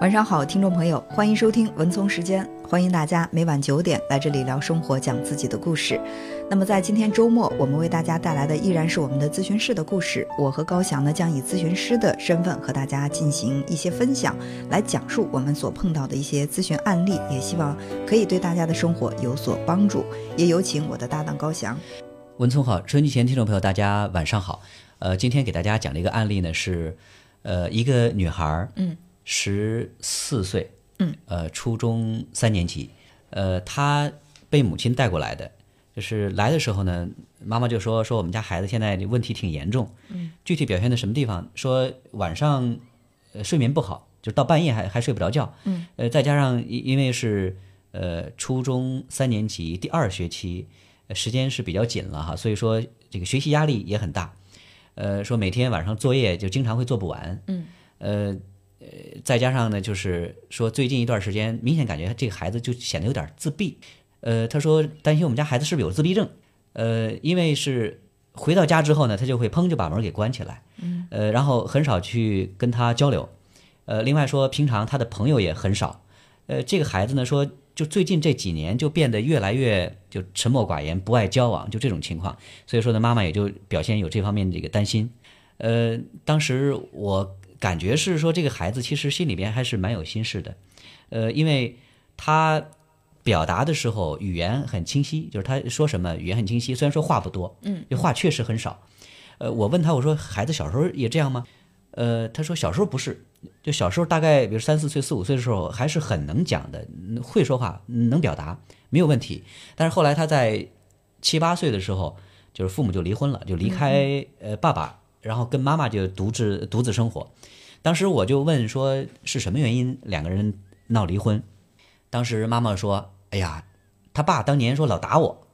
晚上好，听众朋友，欢迎收听文聪时间，欢迎大家每晚九点来这里聊生活，讲自己的故事。那么在今天周末，我们为大家带来的依然是我们的咨询室的故事。我和高翔呢，将以咨询师的身份和大家进行一些分享，来讲述我们所碰到的一些咨询案例，也希望可以对大家的生活有所帮助。也有请我的搭档高翔。文聪好，春节前听众朋友大家晚上好。呃，今天给大家讲的一个案例呢是，呃，一个女孩儿，嗯，十四岁，嗯，呃，初中三年级，呃，他被母亲带过来的，就是来的时候呢，妈妈就说说我们家孩子现在问题挺严重，嗯，具体表现在什么地方？说晚上呃睡眠不好，就到半夜还还睡不着觉，嗯，呃，再加上因因为是呃初中三年级第二学期，呃时间是比较紧了哈，所以说这个学习压力也很大。呃，说每天晚上作业就经常会做不完，嗯，呃，呃，再加上呢，就是说最近一段时间，明显感觉这个孩子就显得有点自闭，呃，他说担心我们家孩子是不是有自闭症，呃，因为是回到家之后呢，他就会砰就把门给关起来，嗯，呃，然后很少去跟他交流，呃，另外说平常他的朋友也很少，呃，这个孩子呢说。就最近这几年就变得越来越就沉默寡言，不爱交往，就这种情况。所以说呢，妈妈也就表现有这方面的这个担心。呃，当时我感觉是说这个孩子其实心里边还是蛮有心事的。呃，因为他表达的时候语言很清晰，就是他说什么语言很清晰，虽然说话不多，嗯，就话确实很少。呃，我问他我说孩子小时候也这样吗？呃，他说小时候不是，就小时候大概比如三四岁、四五岁的时候还是很能讲的，会说话，能表达，没有问题。但是后来他在七八岁的时候，就是父母就离婚了，就离开呃爸爸，然后跟妈妈就独自独自生活。当时我就问说是什么原因两个人闹离婚？当时妈妈说：“哎呀，他爸当年说老打我，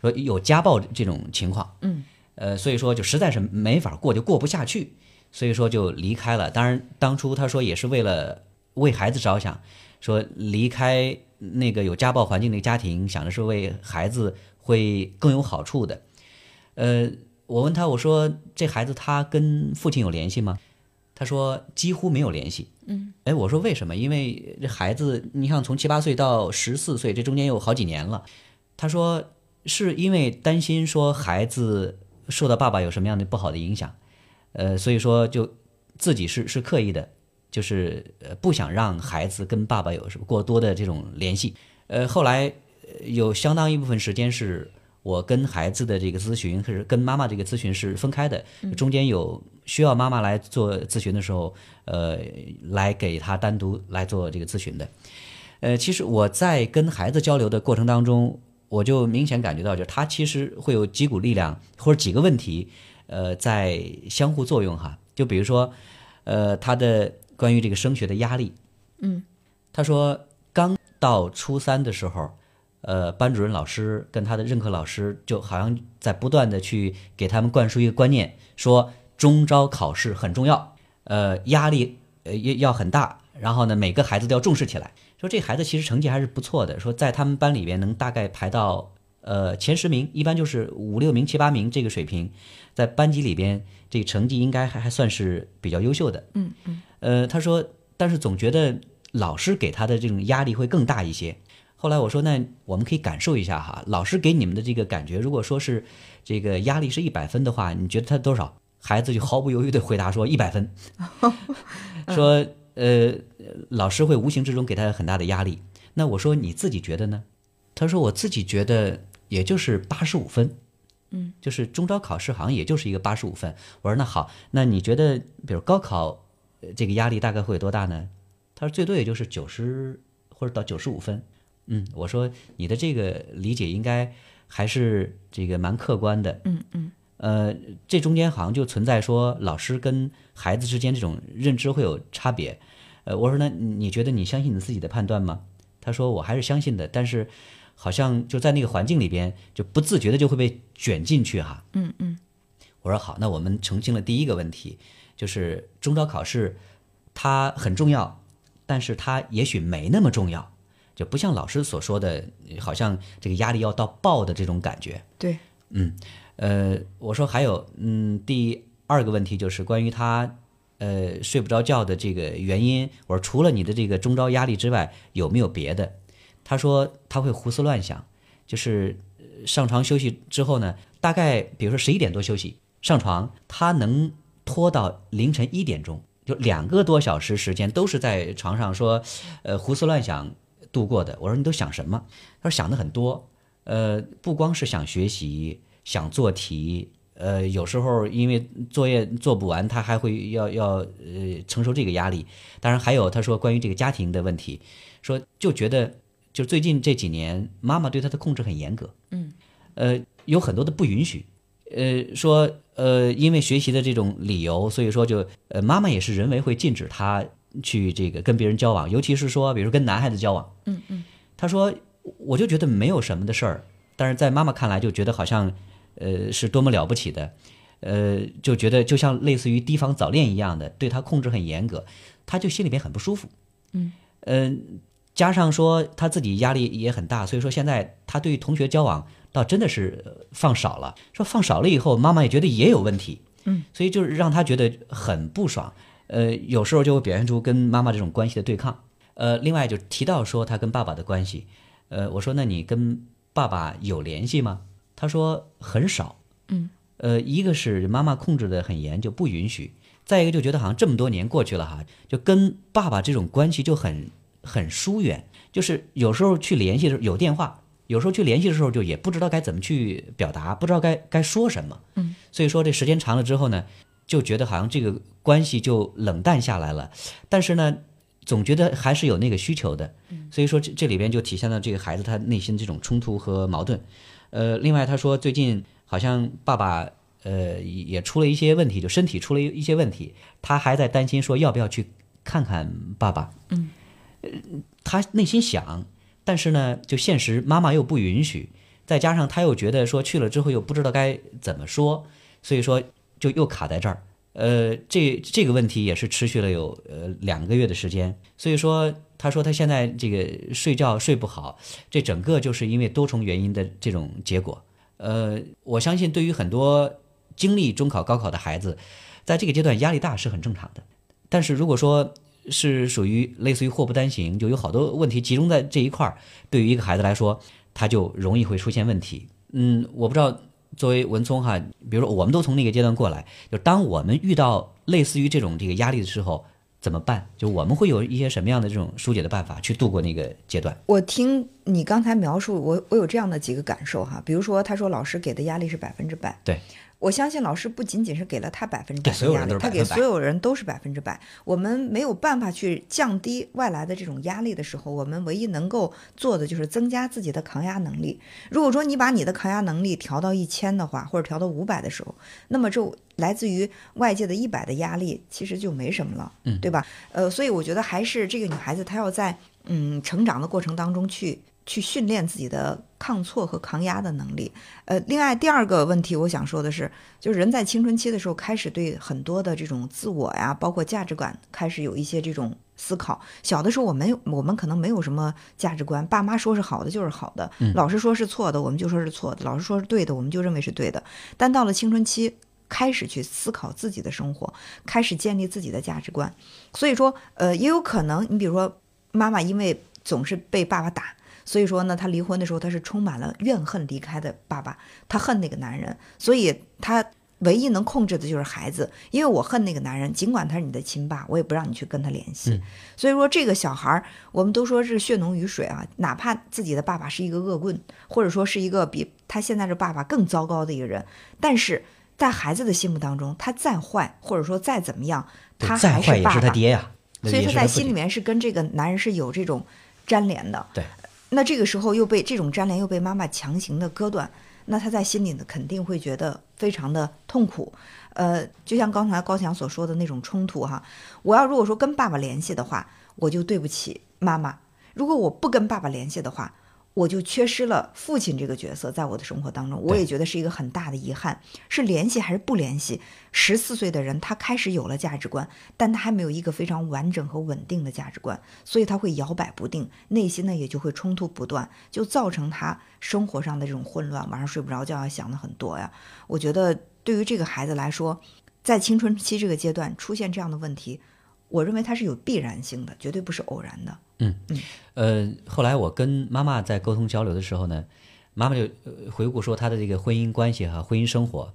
说有家暴这种情况，嗯，呃，所以说就实在是没法过，就过不下去。”所以说就离开了。当然，当初他说也是为了为孩子着想，说离开那个有家暴环境的家庭，想的是为孩子会更有好处的。呃，我问他，我说这孩子他跟父亲有联系吗？他说几乎没有联系。嗯，哎，我说为什么？因为这孩子，你像从七八岁到十四岁，这中间有好几年了。他说是因为担心说孩子受到爸爸有什么样的不好的影响。呃，所以说就自己是是刻意的，就是呃不想让孩子跟爸爸有什么过多的这种联系。呃，后来有相当一部分时间是我跟孩子的这个咨询，是跟妈妈这个咨询是分开的。中间有需要妈妈来做咨询的时候，呃，来给他单独来做这个咨询的。呃，其实我在跟孩子交流的过程当中，我就明显感觉到，就是他其实会有几股力量或者几个问题。呃，在相互作用哈，就比如说，呃，他的关于这个升学的压力，嗯，他说刚到初三的时候，呃，班主任老师跟他的任课老师就好像在不断的去给他们灌输一个观念，说中招考试很重要，呃，压力呃要要很大，然后呢，每个孩子都要重视起来。说这孩子其实成绩还是不错的，说在他们班里边能大概排到。呃，前十名一般就是五六名、七八名这个水平，在班级里边，这个成绩应该还还算是比较优秀的。嗯嗯。呃，他说，但是总觉得老师给他的这种压力会更大一些。后来我说，那我们可以感受一下哈，老师给你们的这个感觉，如果说是这个压力是一百分的话，你觉得他多少？孩子就毫不犹豫地回答说 一百分。说呃，老师会无形之中给他很大的压力。那我说你自己觉得呢？他说我自己觉得。也就是八十五分，嗯，就是中招考试好像也就是一个八十五分。我说那好，那你觉得比如高考这个压力大概会有多大呢？他说最多也就是九十或者到九十五分。嗯，我说你的这个理解应该还是这个蛮客观的。嗯嗯。呃，这中间好像就存在说老师跟孩子之间这种认知会有差别。呃，我说那你觉得你相信你自己的判断吗？他说我还是相信的，但是。好像就在那个环境里边，就不自觉的就会被卷进去哈。嗯嗯，我说好，那我们澄清了第一个问题，就是中招考试它很重要，但是它也许没那么重要，就不像老师所说的，好像这个压力要到爆的这种感觉。对，嗯，呃，我说还有，嗯，第二个问题就是关于他呃睡不着觉的这个原因。我说除了你的这个中招压力之外，有没有别的？他说他会胡思乱想，就是上床休息之后呢，大概比如说十一点多休息上床，他能拖到凌晨一点钟，就两个多小时时间都是在床上说，呃胡思乱想度过的。我说你都想什么？他说想的很多，呃不光是想学习，想做题。呃，有时候因为作业做不完，他还会要要呃承受这个压力。当然还有他说关于这个家庭的问题，说就觉得就最近这几年妈妈对他的控制很严格，嗯，呃有很多的不允许，呃说呃因为学习的这种理由，所以说就呃妈妈也是人为会禁止他去这个跟别人交往，尤其是说比如跟男孩子交往，嗯嗯，他说我就觉得没有什么的事儿，但是在妈妈看来就觉得好像。呃，是多么了不起的，呃，就觉得就像类似于提防早恋一样的，对他控制很严格，他就心里面很不舒服。嗯，呃，加上说他自己压力也很大，所以说现在他对同学交往倒真的是放少了。说放少了以后，妈妈也觉得也有问题。嗯，所以就是让他觉得很不爽。呃，有时候就会表现出跟妈妈这种关系的对抗。呃，另外就提到说他跟爸爸的关系，呃，我说那你跟爸爸有联系吗？他说很少，嗯，呃，一个是妈妈控制的很严，就不允许；再一个就觉得好像这么多年过去了哈，就跟爸爸这种关系就很很疏远，就是有时候去联系的时候有电话，有时候去联系的时候就也不知道该怎么去表达，不知道该该说什么，嗯，所以说这时间长了之后呢，就觉得好像这个关系就冷淡下来了，但是呢，总觉得还是有那个需求的，所以说这这里边就体现了这个孩子他内心这种冲突和矛盾。呃，另外他说最近好像爸爸呃也出了一些问题，就身体出了一些问题，他还在担心说要不要去看看爸爸。嗯，他内心想，但是呢，就现实妈妈又不允许，再加上他又觉得说去了之后又不知道该怎么说，所以说就又卡在这儿。呃，这这个问题也是持续了有呃两个月的时间，所以说。他说他现在这个睡觉睡不好，这整个就是因为多重原因的这种结果。呃，我相信对于很多经历中考、高考的孩子，在这个阶段压力大是很正常的。但是如果说是属于类似于祸不单行，就有好多问题集中在这一块儿，对于一个孩子来说，他就容易会出现问题。嗯，我不知道作为文聪哈，比如说我们都从那个阶段过来，就当我们遇到类似于这种这个压力的时候。怎么办？就我们会有一些什么样的这种疏解的办法去度过那个阶段？我听你刚才描述，我我有这样的几个感受哈，比如说他说老师给的压力是百分之百，对。我相信老师不仅仅是给了他百分之百的压力，他给所有人都是百分之百。我们没有办法去降低外来的这种压力的时候，我们唯一能够做的就是增加自己的抗压能力。如果说你把你的抗压能力调到一千的话，或者调到五百的时候，那么这来自于外界的一百的压力其实就没什么了，嗯，对吧？呃，所以我觉得还是这个女孩子她要在嗯成长的过程当中去。去训练自己的抗挫和抗压的能力。呃，另外第二个问题，我想说的是，就是人在青春期的时候开始对很多的这种自我呀，包括价值观，开始有一些这种思考。小的时候，我们我们可能没有什么价值观，爸妈说是好的就是好的，老师说是错的，我们就说是错的；老师说是对的，我们就认为是对的。但到了青春期，开始去思考自己的生活，开始建立自己的价值观。所以说，呃，也有可能，你比如说，妈妈因为总是被爸爸打。所以说呢，他离婚的时候，他是充满了怨恨离开的爸爸，他恨那个男人，所以他唯一能控制的就是孩子。因为我恨那个男人，尽管他是你的亲爸，我也不让你去跟他联系。所以说，这个小孩儿，我们都说是血浓于水啊，哪怕自己的爸爸是一个恶棍，或者说是一个比他现在的爸爸更糟糕的一个人，但是在孩子的心目当中，他再坏，或者说再怎么样，他还是爸爸。他爹呀，所以他在心里面是跟这个男人是有这种粘连的。对。那这个时候又被这种粘连又被妈妈强行的割断，那他在心里呢肯定会觉得非常的痛苦，呃，就像刚才高强所说的那种冲突哈，我要如果说跟爸爸联系的话，我就对不起妈妈；如果我不跟爸爸联系的话。我就缺失了父亲这个角色，在我的生活当中，我也觉得是一个很大的遗憾。是联系还是不联系？十四岁的人，他开始有了价值观，但他还没有一个非常完整和稳定的价值观，所以他会摇摆不定，内心呢也就会冲突不断，就造成他生活上的这种混乱，晚上睡不着觉，想的很多呀。我觉得对于这个孩子来说，在青春期这个阶段出现这样的问题，我认为它是有必然性的，绝对不是偶然的。呃，后来我跟妈妈在沟通交流的时候呢，妈妈就呃回顾说她的这个婚姻关系哈、婚姻生活。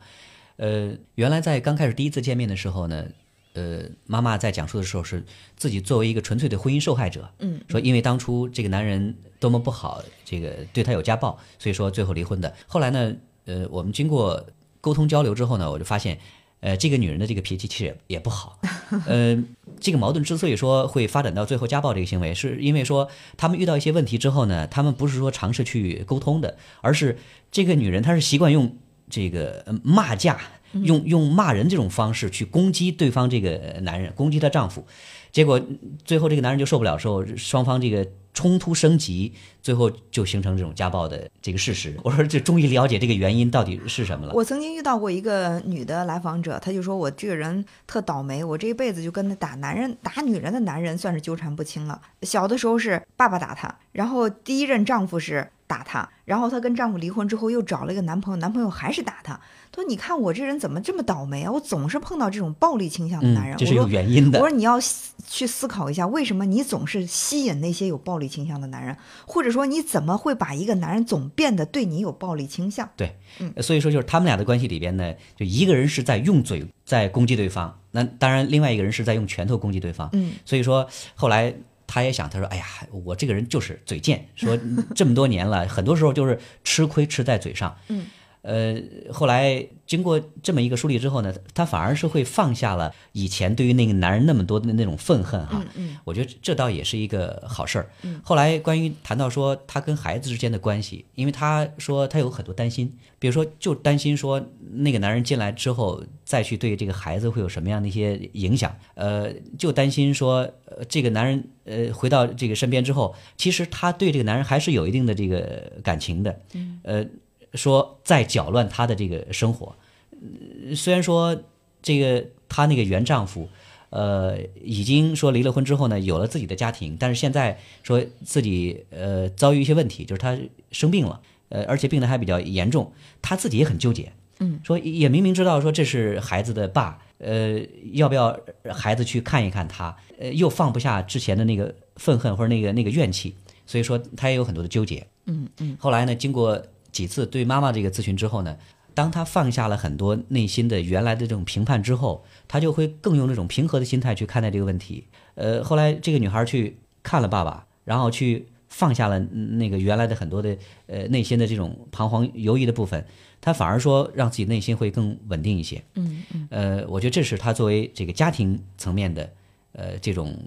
呃，原来在刚开始第一次见面的时候呢，呃，妈妈在讲述的时候是自己作为一个纯粹的婚姻受害者，嗯，说因为当初这个男人多么不好，这个对她有家暴，所以说最后离婚的。后来呢，呃，我们经过沟通交流之后呢，我就发现，呃，这个女人的这个脾气其实也也不好，呃，这个矛盾之所以说会发展到最后家暴这个行为，是因为说他们遇到一些问题之后呢，他们不是说尝试去沟通的，而是这个女人她是习惯用这个呃骂架，用用骂人这种方式去攻击对方这个男人，攻击她丈夫，结果最后这个男人就受不了之后，双方这个冲突升级，最后就形成这种家暴的这个事实。我说这终于了解这个原因到底是什么了。我曾经遇到过一个女的来访者，她就说我这个人特倒霉，我这一辈子就跟打男人、打女人的男人算是纠缠不清了。小的时候是爸爸打她，然后第一任丈夫是打她，然后她跟丈夫离婚之后又找了一个男朋友，男朋友还是打她。她说：“你看我这人怎么这么倒霉啊？我总是碰到这种暴力倾向的男人。嗯，这是有原因的。我说你要去思考一下，为什么你总是吸引那些有暴力倾向的男人，或者说你怎么会把一个男人总变得对你有暴力倾向？对，嗯所以说就是他们俩的关系里边呢，就一个人是在用嘴在攻击对方，那当然另外一个人是在用拳头攻击对方。嗯，所以说后来他也想，他说：“哎呀，我这个人就是嘴贱，说这么多年了，很多时候就是吃亏吃在嘴上。”嗯。呃，后来经过这么一个梳理之后呢，他反而是会放下了以前对于那个男人那么多的那种愤恨哈。嗯我觉得这倒也是一个好事儿。嗯。后来关于谈到说他跟孩子之间的关系，因为他说他有很多担心，比如说就担心说那个男人进来之后再去对这个孩子会有什么样的一些影响，呃，就担心说呃这个男人呃回到这个身边之后，其实他对这个男人还是有一定的这个感情的，呃，说在搅乱她的这个生活。呃虽然说这个她那个原丈夫，呃，已经说离了婚之后呢，有了自己的家庭，但是现在说自己呃遭遇一些问题，就是她生病了，呃，而且病得还比较严重，她自己也很纠结，嗯，说也明明知道说这是孩子的爸，呃，要不要孩子去看一看他，呃，又放不下之前的那个愤恨或者那个那个怨气，所以说她也有很多的纠结，嗯嗯。后来呢，经过几次对妈妈这个咨询之后呢，当他放下了很多内心的原来的这种评判之后，他就会更用这种平和的心态去看待这个问题。呃，后来这个女孩去看了爸爸，然后去放下了嗯那个原来的很多的呃内心的这种彷徨犹豫的部分，她反而说让自己内心会更稳定一些。嗯嗯呃，我觉得这是她作为这个家庭层面的呃这种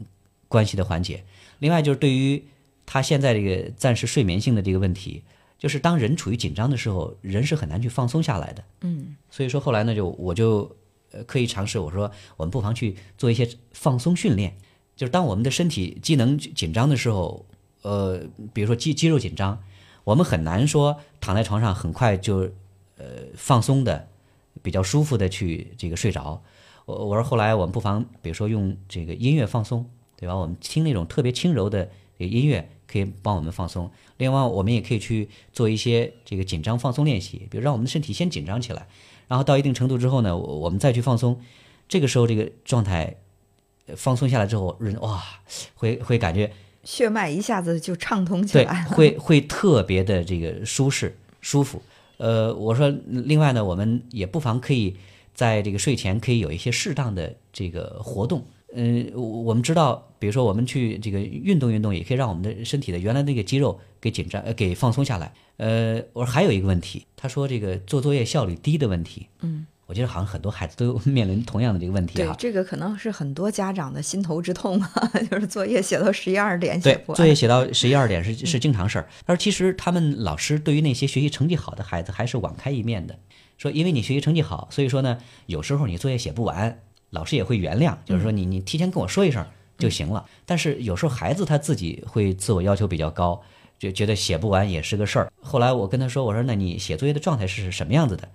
关系的缓解。另外就是对于她现在这个暂时睡眠性的这个问题，就是当人处于紧张的时候，人是很难去放松下来的。嗯所以说后来呢，就我就呃刻意尝试，我说我们不妨去做一些放松训练，就是当我们的身体机能紧张的时候，呃，比如说肌肌肉紧张，我们很难说躺在床上很快就呃放松的比较舒服的去这个睡着。我我说后来我们不妨比如说用这个音乐放松，对吧？我们听那种特别轻柔的音乐，可以帮我们放松。另外，我们也可以去做一些这个紧张放松练习，比如让我们的身体先紧张起来，然后到一定程度之后呢，我我们再去放松。这个时候，这个状态呃放松下来之后，人哇，会会感觉血脉一下子就畅通起来，了。会会特别的这个舒适舒服。呃，我说另外呢，我们也不妨可以在这个睡前可以有一些适当的这个活动。嗯、我我们知道，比如说我们去这个运动运动，也可以让我们的身体的原来那个肌肉给紧张呃给放松下来。呃，我说还有一个问题，他说这个做作业效率低的问题。嗯，我觉得好像很多孩子都 面临同样的这个问题哈。对这个可能是很多家长的心头之痛啊，就是作业写到十一二点写不，完。作业写到十一二点是是经常事儿。他说其实他们老师对于那些学习成绩好的孩子还是网开一面的，说因为你学习成绩好，所以说呢，有时候你作业写不完，老师也会原谅，就是说你你提前跟我说一声就行了。但是有时候孩子他自己会自我要求比较高，就觉得写不完也是个事儿。后来我跟他说，我说那你写作业的状态是什么样子的？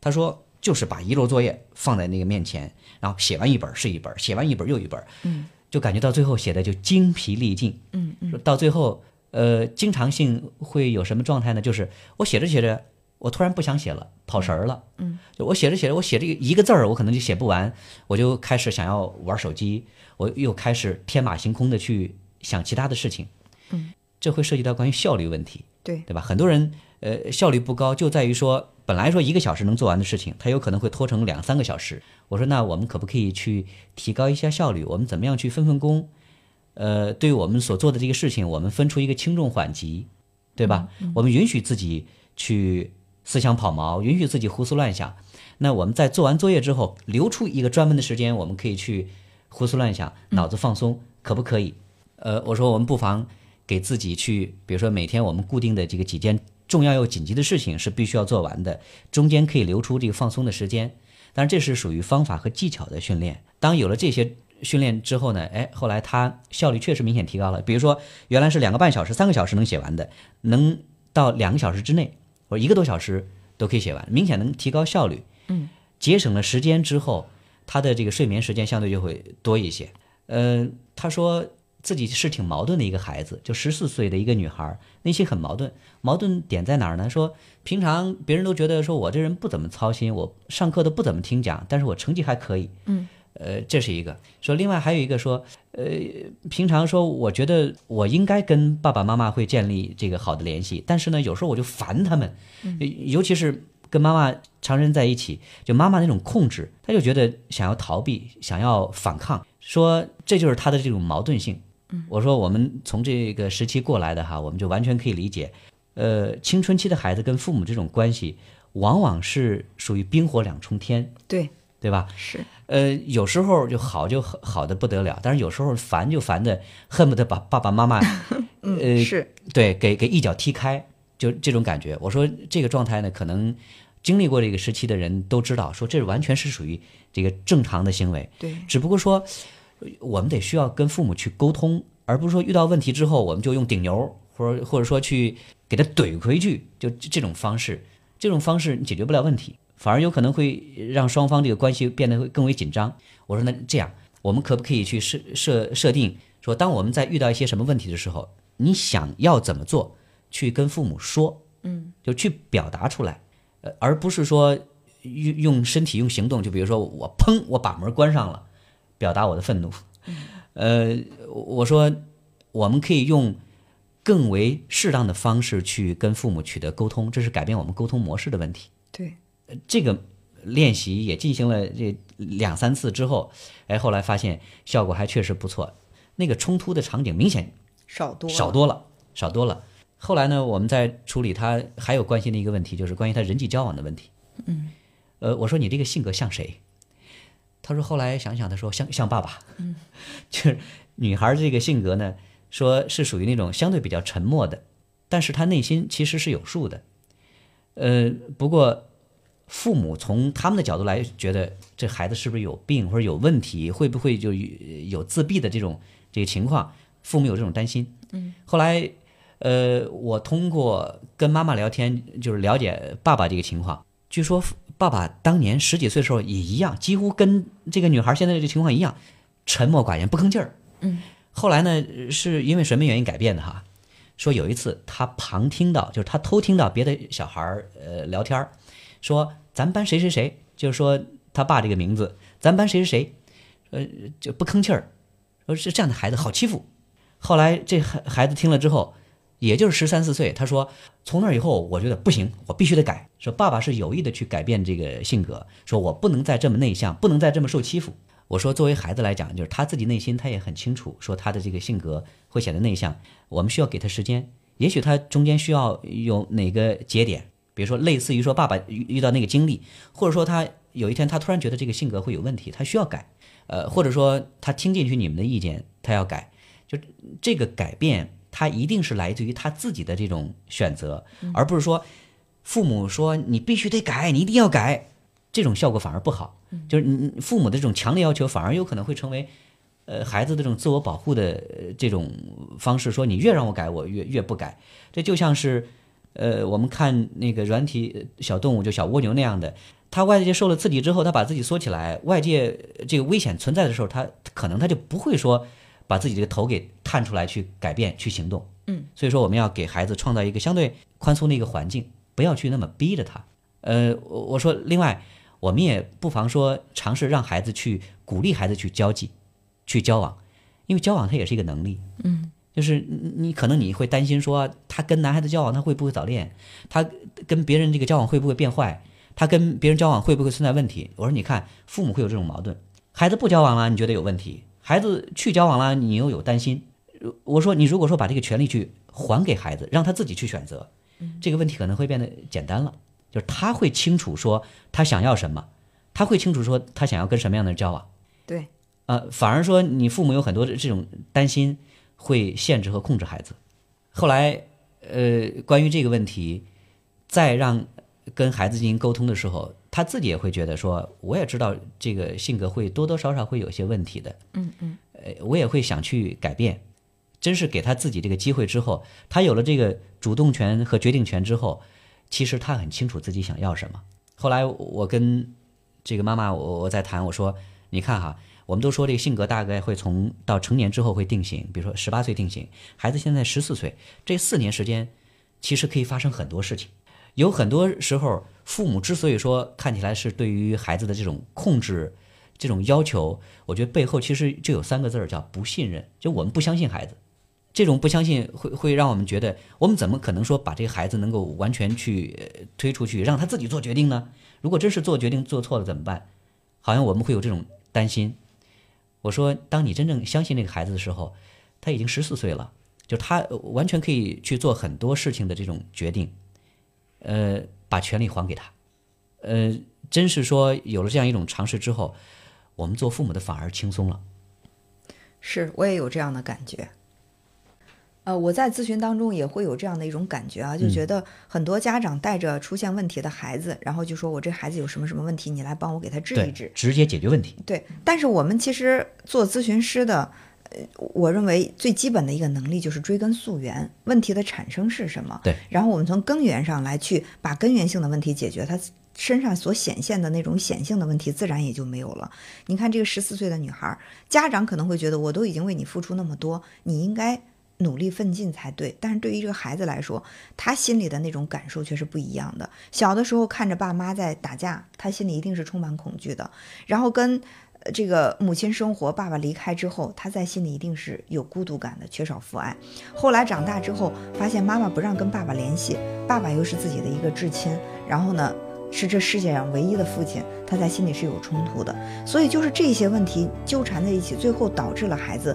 他说就是把一摞作业放在那个面前，然后写完一本是一本，写完一本又一本，嗯，就感觉到最后写的就精疲力尽。嗯嗯说到最后，呃，经常性会有什么状态呢？就是我写着写着，我突然不想写了，跑神儿了。嗯，就我写着写着，我写这个一个字儿，我可能就写不完，我就开始想要玩手机，我又开始天马行空的去想其他的事情。嗯，这会涉及到关于效率问题，对，对吧？很多人呃效率不高，就在于说本来说一个小时能做完的事情，他有可能会拖成两三个小时。我说那我们可不可以去提高一下效率？我们怎么样去分分工？呃，对于我们所做的这个事情，我们分出一个轻重缓急，对吧？我们允许自己去思想跑毛，允许自己胡思乱想。那我们在做完作业之后，留出一个专门的时间，我们可以去胡思乱想，脑子放松，可不可以？呃，我说我们不妨给自己去，比如说每天我们固定的这个几件重要又紧急的事情是必须要做完的，中间可以留出这个放松的时间。当然，这是属于方法和技巧的训练。当有了这些训练之后呢，哎，后来他效率确实明显提高了。比如说，原来是两个半小时、三个小时能写完的，能到两个小时之内或者一个多小时都可以写完，明显能提高效率。嗯，节省了时间之后，他的这个睡眠时间相对就会多一些。呃，他说自己是挺矛盾的一个孩子，就十四岁的一个女孩，内心很矛盾。矛盾点在哪儿呢？说平常别人都觉得说我这人不怎么操心，我上课都不怎么听讲，但是我成绩还可以。嗯。呃，这是一个。说，另外还有一个说，呃，平常说我觉得我应该跟爸爸妈妈会建立这个好的联系，但是呢，有时候我就烦他们，尤其是跟妈妈常人在一起，就妈妈那种控制，他就觉得想要逃避，想要反抗，说这就是他的这种矛盾性。我说我们从这个时期过来的哈，我们就完全可以理解，呃，青春期的孩子跟父母这种关系，往往是属于冰火两重天，对，对吧？是，呃，有时候就好就好好的不得了，但是有时候烦就烦的恨不得把爸爸妈妈，嗯，呃，是，对，给给一脚踢开，就这种感觉。我说这个状态呢，可能经历过这个时期的人都知道，说这完全是属于这个正常的行为，对，只不过说我们得需要跟父母去沟通，而不是说遇到问题之后我们就用顶牛，或者或者说去给他怼回去，就这种方式，这种方式解决不了问题。反而有可能会让双方这个关系变得会更为紧张。我说那这样，我们可不可以去设设设定，说当我们在遇到一些什么问题的时候，你想要怎么做，去跟父母说，嗯，就去表达出来，呃，而不是说用用身体用行动，就比如说我砰，我把门关上了，表达我的愤怒。呃，我说我们可以用更为适当的方式去跟父母取得沟通，这是改变我们沟通模式的问题。对，这个练习也进行了这两三次之后，哎，后来发现效果还确实不错，那个冲突的场景明显少多少多了，少多了。后来呢，我们在处理他还有关心的一个问题，就是关于他人际交往的问题。嗯，呃，我说你这个性格像谁？他说后来想想，他说像像爸爸。嗯，就是女孩这个性格呢，说是属于那种相对比较沉默的，但是她内心其实是有数的。呃，不过父母从他们的角度来觉得这孩子是不是有病或者有问题，会不会就有自闭的这种这个情况，父母有这种担心。嗯，后来呃，我通过跟妈妈聊天，就是了解爸爸这个情况。据说爸爸当年十几岁的时候也一样，几乎跟这个女孩现在这个情况一样，沉默寡言，不吭气儿。嗯，后来呢，是因为什么原因改变的哈？说有一次他旁听到，就是他偷听到别的小孩儿呃聊天儿，说咱班谁谁谁，就是说他爸这个名字，咱班谁谁谁，呃就不吭气儿，说是这样的孩子好欺负。后来这孩孩子听了之后，也就是十三四岁，他说从那以后我觉得不行，我必须得改。说爸爸是有意的去改变这个性格，说我不能再这么内向，不能再这么受欺负。我说作为孩子来讲，就是他自己内心他也很清楚，说他的这个性格会显得内向，我们需要给他时间。也许他中间需要有哪个节点，比如说类似于说爸爸遇遇到那个经历，或者说他有一天他突然觉得这个性格会有问题，他需要改，呃，或者说他听进去你们的意见，他要改，就这个改变，他一定是来自于他自己的这种选择，而不是说父母说你必须得改，你一定要改，这种效果反而不好。就是你父母的这种强烈要求，反而有可能会成为。呃，孩子的这种自我保护的这种方式，说你越让我改，我越越不改。这就像是，呃，我们看那个软体小动物，就小蜗牛那样的，它外界受了刺激之后，它把自己缩起来，外界这个危险存在的时候，它可能它就不会说把自己这个头给探出来去改变去行动。嗯，所以说我们要给孩子创造一个相对宽松的一个环境，不要去那么逼着他。呃，我我说，另外，我们也不妨说尝试让孩子去鼓励孩子去交际，去交往，因为交往它也是一个能力。嗯，就是你你可能你会担心说，他跟男孩子交往他会不会早恋？他跟别人这个交往会不会变坏？他跟别人交往会不会存在问题？我说你看，父母会有这种矛盾，孩子不交往了，你觉得有问题；孩子去交往了，你又有担心。我说你如果说把这个权利去还给孩子，让他自己去选择，这个问题可能会变得简单了。就是他会清楚说他想要什么，他会清楚说他想要跟什么样的人交往。对，呃，反而说你父母有很多的这种担心，会限制和控制孩子。后来，呃，关于这个问题，再让跟孩子进行沟通的时候，他自己也会觉得说，我也知道这个性格会多多少少会有些问题的。嗯嗯，呃，我也会想去改变。真是给他自己这个机会之后，他有了这个主动权和决定权之后，其实他很清楚自己想要什么。后来我跟这个妈妈，我我在谈，我说，你看哈，我们都说这个性格大概会从到成年之后会定型，比如说十八岁定型，孩子现在十四岁，这四年时间，其实可以发生很多事情。有很多时候，父母之所以说看起来是对于孩子的这种控制、这种要求，我觉得背后其实就有三个字儿叫不信任，就我们不相信孩子。这种不相信会会让我们觉得，我们怎么可能说把这个孩子能够完全去推出去，让他自己做决定呢？如果真是做决定做错了怎么办？好像我们会有这种担心。我说，当你真正相信那个孩子的时候，他已经十四岁了，就他完全可以去做很多事情的这种决定。呃，把权利还给他。呃，真是说有了这样一种尝试之后，我们做父母的反而轻松了。是我也有这样的感觉。呃，我在咨询当中也会有这样的一种感觉啊，就觉得很多家长带着出现问题的孩子，然后就说我这孩子有什么什么问题，你来帮我给他治一治，直接解决问题。对，但是我们其实做咨询师的，呃，我认为最基本的一个能力就是追根溯源，问题的产生是什么？对，然后我们从根源上来去把根源性的问题解决，他身上所显现的那种显性的问题自然也就没有了。你看这个十四岁的女孩，家长可能会觉得我都已经为你付出那么多，你应该。努力奋进才对，但是对于这个孩子来说，他心里的那种感受却是不一样的。小的时候看着爸妈在打架，他心里一定是充满恐惧的。然后跟这个母亲生活，爸爸离开之后，他在心里一定是有孤独感的，缺少父爱。后来长大之后，发现妈妈不让跟爸爸联系，爸爸又是自己的一个至亲，然后呢是这世界上唯一的父亲，他在心里是有冲突的。所以就是这些问题纠缠在一起，最后导致了孩子。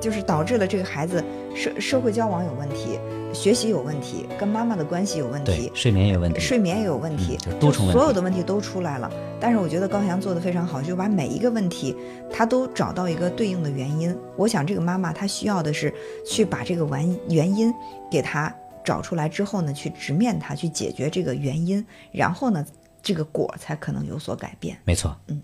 就是导致了这个孩子社社会交往有问题，学习有问题，跟妈妈的关系有问题，睡眠也有问题，睡眠也有问题，多重所有的问题都出来了。但是我觉得高翔做的非常好，就把每一个问题他都找到一个对应的原因。我想这个妈妈她需要的是去把这个完原因给他找出来之后呢，去直面他，去解决这个原因，然后呢，这个果才可能有所改变。没错，嗯。